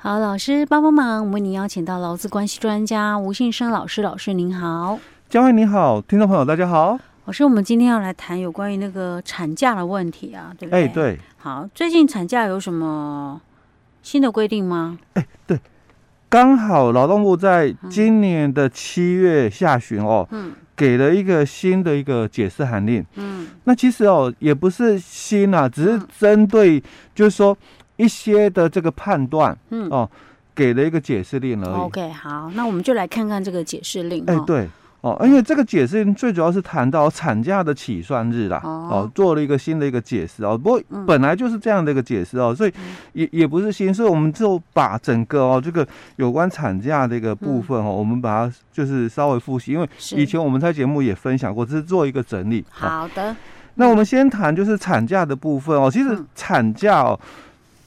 好，老师帮帮忙，我们为您邀请到劳资关系专家吴信生老师，老师您好，嘉惠你好，听众朋友大家好，老师，我们今天要来谈有关于那个产假的问题啊，对不对？哎，对，好，最近产假有什么新的规定吗？哎，对。刚好劳动部在今年的七月下旬哦，嗯，给了一个新的一个解释函令，嗯，那其实哦也不是新啊，只是针对就是说一些的这个判断，嗯哦，给了一个解释令而已。OK，好，那我们就来看看这个解释令。哎，对。哦，因为这个解释最主要是谈到产假的起算日啦，哦，哦，做了一个新的一个解释哦。不过本来就是这样的一个解释哦，所以也也不是新，所以我们就把整个哦这个有关产假的一个部分哦，我们把它就是稍微复习，因为以前我们在节目也分享过，只是做一个整理。好的，那我们先谈就是产假的部分哦。其实产假哦，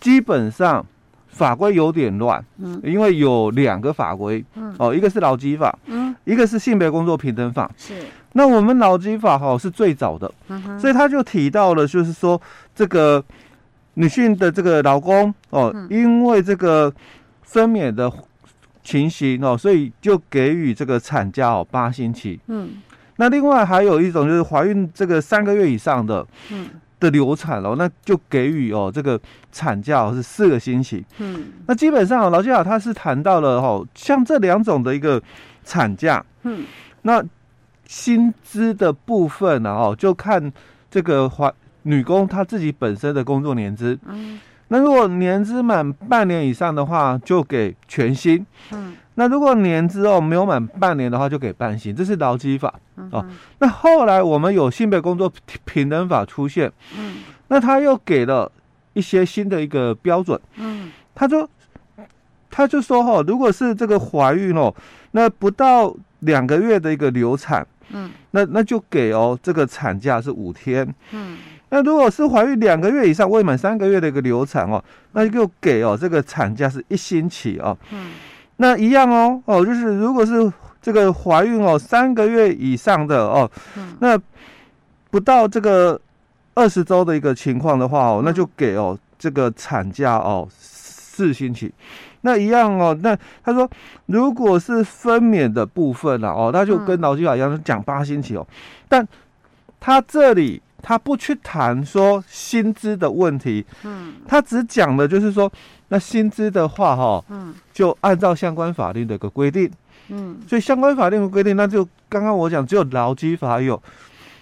基本上。法规有点乱，嗯，因为有两个法规，嗯，哦，一个是劳基法，嗯，一个是性别工作平等法，是。那我们劳基法哈是最早的，所以他就提到了，就是说这个女性的这个老公哦，因为这个分娩的情形哦，所以就给予这个产假哦八星期，嗯。那另外还有一种就是怀孕这个三个月以上的，嗯。的流产哦，那就给予哦这个产假是四个星期。嗯，那基本上劳基法他是谈到了哦，像这两种的一个产假，嗯，那薪资的部分呢哦，就看这个怀女工她自己本身的工作年资。嗯，那如果年资满半年以上的话，就给全薪。嗯。那如果年资哦没有满半年的话，就给半薪，这是劳基法。哦。那后来我们有性别工作平等法出现，嗯，那他又给了一些新的一个标准，嗯，他说，他就说哈，如果是这个怀孕哦，那不到两个月的一个流产，嗯，那那就给哦这个产假是五天，嗯，那如果是怀孕两个月以上未满三个月的一个流产哦，那就给哦这个产假是一星期哦，嗯。那一样哦哦，就是如果是这个怀孕哦三个月以上的哦，那不到这个二十周的一个情况的话哦，那就给哦这个产假哦四星期。那一样哦，那他说如果是分娩的部分了哦，那就跟劳基法一样讲八星期哦，但他这里。他不去谈说薪资的问题，嗯，他只讲的就是说，那薪资的话，哈，嗯，就按照相关法律的一个规定，嗯，所以相关法令的规定，那就刚刚我讲只有劳基法有，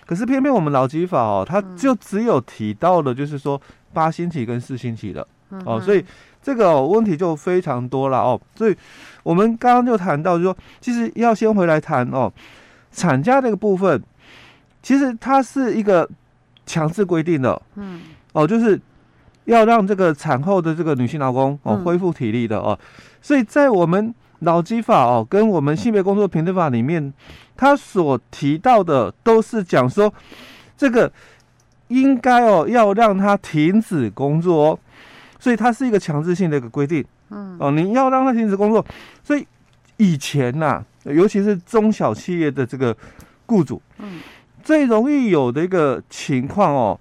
可是偏偏我们劳基法哦，它就只有提到了就是说八星期跟四星期的，哦，所以这个问题就非常多了哦，所以我们刚刚就谈到，就是说其实要先回来谈哦，产假这个部分，其实它是一个。强制规定的，嗯，哦，就是要让这个产后的这个女性劳工哦恢复体力的哦，所以在我们劳基法哦跟我们性别工作平等法里面，他所提到的都是讲说这个应该哦要让他停止工作哦，所以它是一个强制性的一个规定，嗯，哦，你要让他停止工作，所以以前呐、啊，尤其是中小企业的这个雇主，嗯。最容易有的一个情况哦，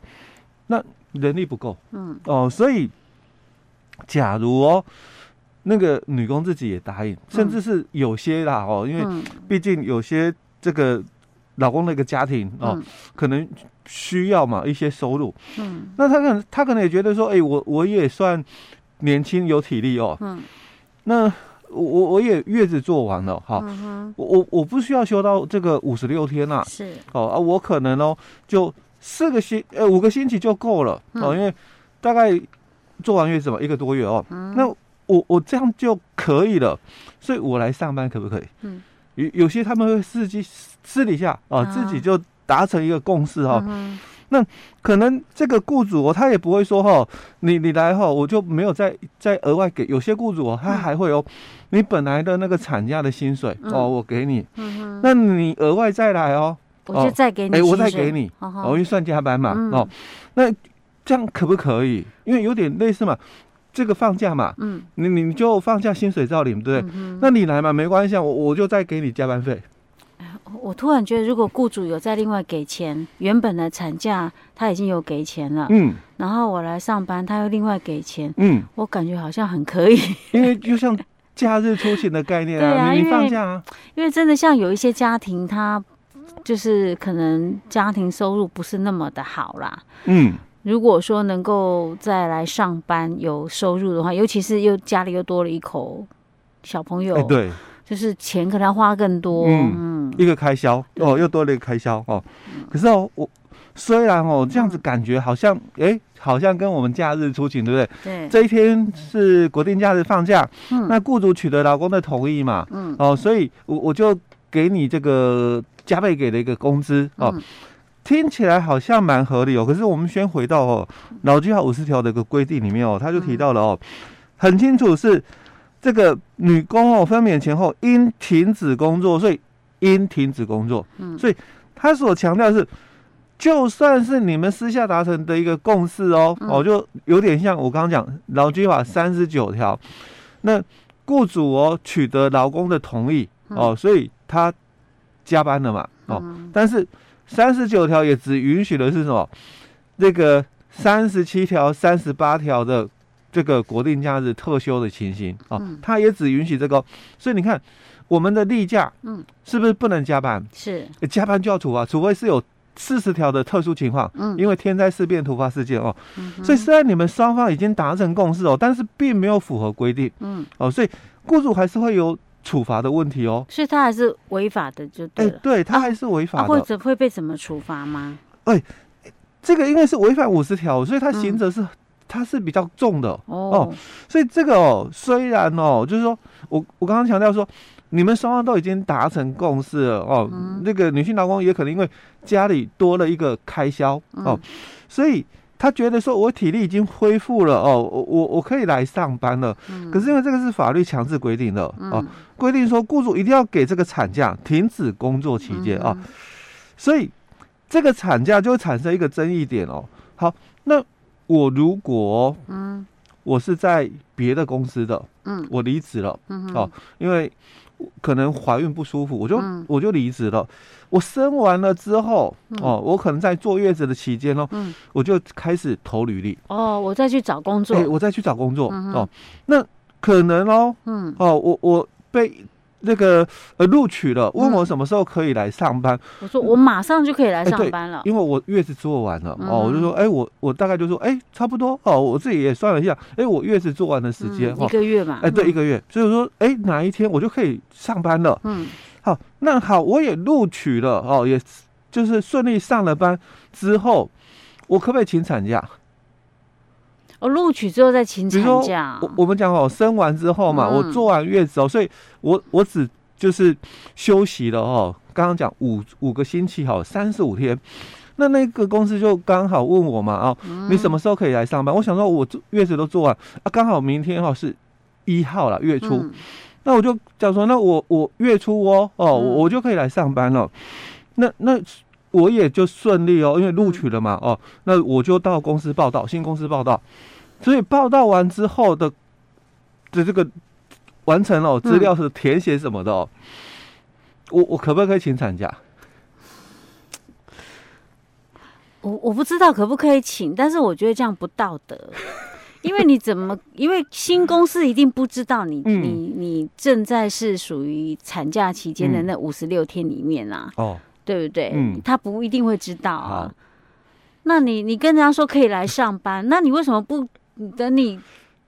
那人力不够，嗯，哦，所以假如哦，那个女工自己也答应，甚至是有些啦哦，因为毕竟有些这个老公的一个家庭哦，可能需要嘛一些收入，嗯，那他可能他可能也觉得说，哎，我我也算年轻有体力哦，嗯，那。我我我也月子做完了哈，我我我不需要休到这个五十六天呐，是。哦啊，我可能哦就四个星呃五个星期就够了哦，因为大概做完月子嘛一个多月哦，那我我这样就可以了，所以我来上班可不可以？嗯，有有些他们会私底私底下啊自己就达成一个共识哈。那可能这个雇主哦，他也不会说哈，你你来哈，我就没有再再额外给。有些雇主哦，他还会哦，你本来的那个产假的薪水哦，我给你，那你额外再来哦，我就再给你，哎，我再给你，我会算加班嘛，哦，那这样可不可以？因为有点类似嘛，这个放假嘛，嗯，你你就放假薪水照领，对不对？嗯那你来嘛，没关系，我我就再给你加班费。我突然觉得，如果雇主有再另外给钱，原本的产假他已经有给钱了，嗯，然后我来上班，他又另外给钱，嗯，我感觉好像很可以，因为就像假日出勤的概念啊，啊你放假啊，因为真的像有一些家庭，他就是可能家庭收入不是那么的好啦，嗯，如果说能够再来上班有收入的话，尤其是又家里又多了一口小朋友，欸、对。就是钱可能要花更多，嗯，嗯一个开销哦，又多了一个开销哦。可是哦，我虽然哦这样子感觉好像，哎、欸，好像跟我们假日出勤，对不对？对。这一天是国定假日放假，嗯，那雇主取得劳工的同意嘛，嗯，哦，所以我我就给你这个加倍给的一个工资哦，嗯，听起来好像蛮合理哦。可是我们先回到哦劳基法五十条的一个规定里面哦，他就提到了哦，很清楚是。这个女工哦，分娩前后应停止工作，所以应停止工作。嗯，所以他所强调的是，就算是你们私下达成的一个共识哦，哦，就有点像我刚刚讲劳基法三十九条，那雇主哦取得劳工的同意哦，所以他加班了嘛，哦，但是三十九条也只允许的是什么？这个三十七条、三十八条的。这个国定假日特休的情形哦，他也只允许这个，所以你看我们的例假，嗯，是不是不能加班？是，加班就要处罚，除非是有四十条的特殊情况，嗯，因为天灾事变突发事件哦，所以虽然你们双方已经达成共识哦，但是并没有符合规定，嗯，哦，所以雇主还是会有处罚的问题哦，所以他还是违法的，就对，对他还是违法的，或者会被怎么处罚吗？哎，这个因为是违反五十条，所以他刑责是。它是比较重的哦，哦，所以这个哦，虽然哦，就是说我我刚刚强调说，你们双方都已经达成共识了哦，嗯、那个女性劳工也可能因为家里多了一个开销哦，嗯、所以他觉得说我体力已经恢复了哦，我我我可以来上班了。嗯、可是因为这个是法律强制规定的哦，规定说雇主一定要给这个产假停止工作期间啊，所以这个产假就会产生一个争议点哦。好，那。我如果嗯，我是在别的公司的嗯，我离职了嗯哦，因为可能怀孕不舒服，我就我就离职了。我生完了之后哦，我可能在坐月子的期间哦，嗯，我就开始投履历。哦，我再去找工作，哎，我再去找工作哦，那可能哦，嗯。哦，我我被。那个呃录取了，问我什么时候可以来上班？我说我马上就可以来上班了，因为我月子做完了哦，我就说哎，我我大概就说哎，差不多哦，我自己也算了一下，哎，我月子做完的时间一个月嘛，哎对，一个月，所以我说哎哪一天我就可以上班了，嗯，好，那好，我也录取了哦，也就是顺利上了班之后，我可不可以请产假？我录取之后再请产假。我我们讲哦，生完之后嘛，我做完月子哦，所以我我只就是休息了哦。刚刚讲五五个星期好，三十五天。那那个公司就刚好问我嘛，哦，你什么时候可以来上班？我想说，我月子都做完啊，刚好明天哈是一号了，月初。那我就讲说，那我我月初哦哦，我就可以来上班了。那那我也就顺利哦，因为录取了嘛，哦，那我就到公司报道，新公司报道。所以报道完之后的的这个完成了资料是填写什么的哦，我我可不可以请产假？我我不知道可不可以请，但是我觉得这样不道德，因为你怎么？因为新公司一定不知道你你你正在是属于产假期间的那五十六天里面啊，哦，对不对？嗯，他不一定会知道啊。那你你跟人家说可以来上班，那你为什么不？等你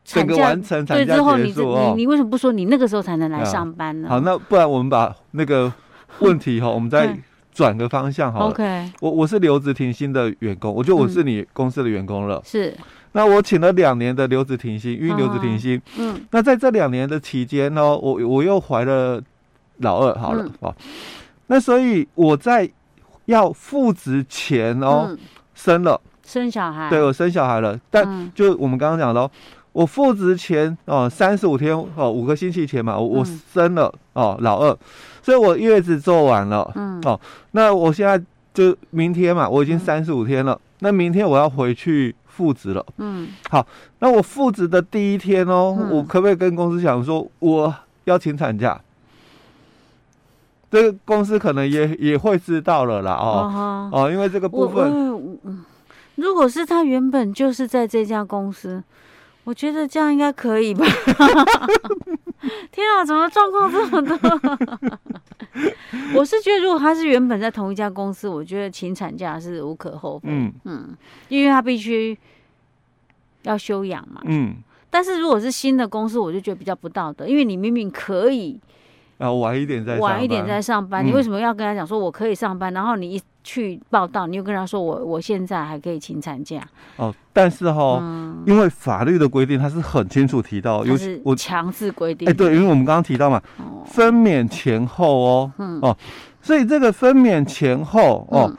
产假完成产假之后你，你你你为什么不说你那个时候才能来上班呢？好，那不然我们把那个问题哈，我们再 转个方向好了。OK，我我是留职停薪的员工，我觉得我是你公司的员工了。嗯、是，那我请了两年的留职停薪，因为留职停薪。嗯，那在这两年的期间呢，我我又怀了老二，好了啊、嗯。那所以我在要复职前哦，嗯、生了。生小孩，对，我生小孩了，但就我们刚刚讲的，我复职前哦，三十五天哦，五个星期前嘛，我我生了哦，老二，所以我月子做完了，嗯，哦，那我现在就明天嘛，我已经三十五天了，那明天我要回去复职了，嗯，好，那我复职的第一天哦，我可不可以跟公司讲说我要请产假？这个公司可能也也会知道了啦，哦哦，因为这个部分，如果是他原本就是在这家公司，我觉得这样应该可以吧？天啊，怎么状况这么多？我是觉得，如果他是原本在同一家公司，我觉得请产假是无可厚非。嗯嗯，因为他必须要休养嘛。嗯。但是如果是新的公司，我就觉得比较不道德，因为你明明可以啊晚一点再晚一点再上班，你为什么要跟他讲说我可以上班？然后你一去报道，你又跟他说我我现在还可以请产假。哦，但是哈，因为法律的规定，他是很清楚提到，尤其我强制规定。哎，对，因为我们刚刚提到嘛，分娩前后哦，哦，所以这个分娩前后哦，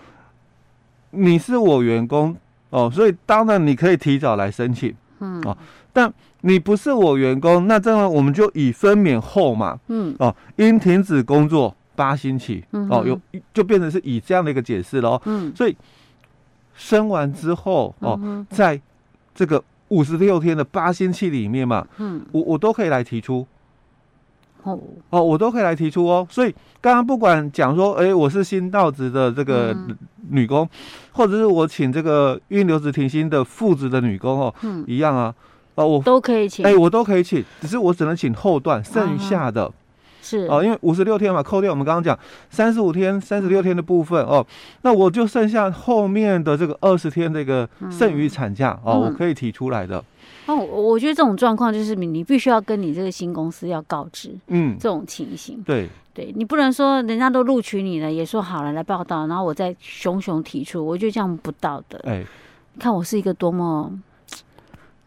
你是我员工哦，所以当然你可以提早来申请，嗯哦。但你不是我员工，那这样我们就以分娩后嘛，嗯。哦，应停止工作八星期，嗯、哦，有就变成是以这样的一个解释喽，嗯，所以生完之后哦，嗯、在这个五十六天的八星期里面嘛，嗯，我我都可以来提出，哦。哦，我都可以来提出哦，所以刚刚不管讲说，哎，我是新到职的这个女工，嗯、或者是我请这个孕留职停薪的副职的女工哦，嗯，一样啊。哦，我都可以请，哎，我都可以请，只是我只能请后段剩下的，啊、是。哦，因为五十六天嘛，扣掉我们刚刚讲三十五天、三十六天的部分哦，那我就剩下后面的这个二十天这个剩余产假、嗯、哦，我可以提出来的。哦，我觉得这种状况就是你你必须要跟你这个新公司要告知，嗯，这种情形，对，对你不能说人家都录取你了，也说好了来报道，然后我再熊熊提出，我觉得这样不道德。哎，你看我是一个多么。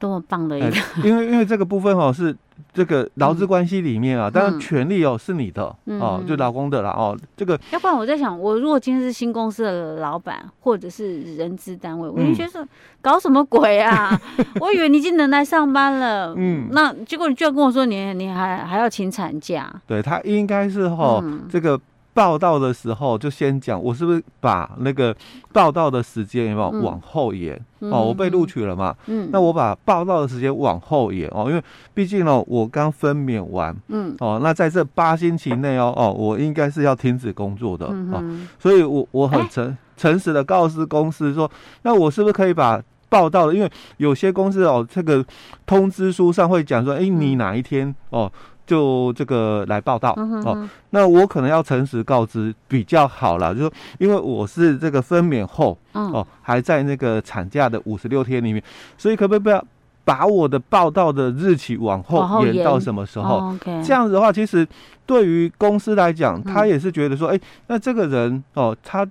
多么棒的一个、欸，因为因为这个部分哦是这个劳资关系里面啊，当然权利哦是你的、嗯、哦，就劳工的啦哦。这个要不然我在想，我如果今天是新公司的老板或者是人资单位，我就觉得搞什么鬼啊？嗯、我以为你已经能来上班了，嗯，那结果你居然跟我说你你还还要请产假？对他应该是哈、嗯、这个。报道的时候就先讲，我是不是把那个报道的时间有没有往后延？嗯、哦，我被录取了嘛？嗯，那我把报道的时间往后延哦，因为毕竟呢，我刚分娩完，嗯，哦，那在这八星期内哦，哦，我应该是要停止工作的、嗯、哦，所以我我很诚、欸、诚实的告知公司说，那我是不是可以把报道的？因为有些公司哦，这个通知书上会讲说，哎、欸，你哪一天哦？就这个来报道、哦，那我可能要诚实告知比较好了，就说因为我是这个分娩后、嗯、哦，还在那个产假的五十六天里面，所以可不可以不要把我的报道的日期往后延到什么时候？哦 okay、这样子的话，其实对于公司来讲，他也是觉得说，哎、嗯，那这个人哦，他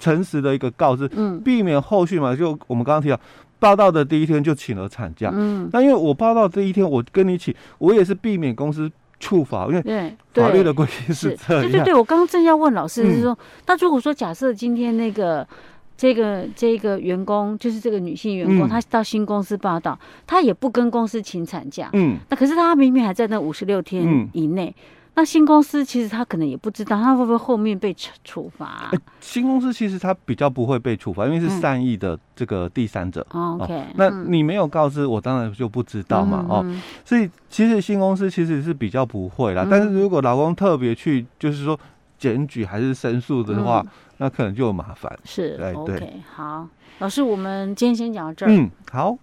诚实的一个告知，嗯，避免后续嘛，就我们刚刚提到。报道的第一天就请了产假，嗯，那因为我报到第一天我跟你请，我也是避免公司处罚，因为法律的规定是这样。对对对，我刚刚正要问老师，是说，那如果说假设今天那个这个这个员工，就是这个女性员工，她到新公司报道，她也不跟公司请产假，嗯，那可是她明明还在那五十六天以内。那新公司其实他可能也不知道，他会不会后面被处处罚、啊欸？新公司其实他比较不会被处罚，因为是善意的这个第三者。嗯、OK，、哦、那你没有告知我，当然就不知道嘛。嗯、哦，所以其实新公司其实是比较不会啦。嗯、但是如果老公特别去，就是说检举还是申诉的话，嗯、那可能就有麻烦。是，对，对好，老师，我们今天先讲到这儿。嗯，好。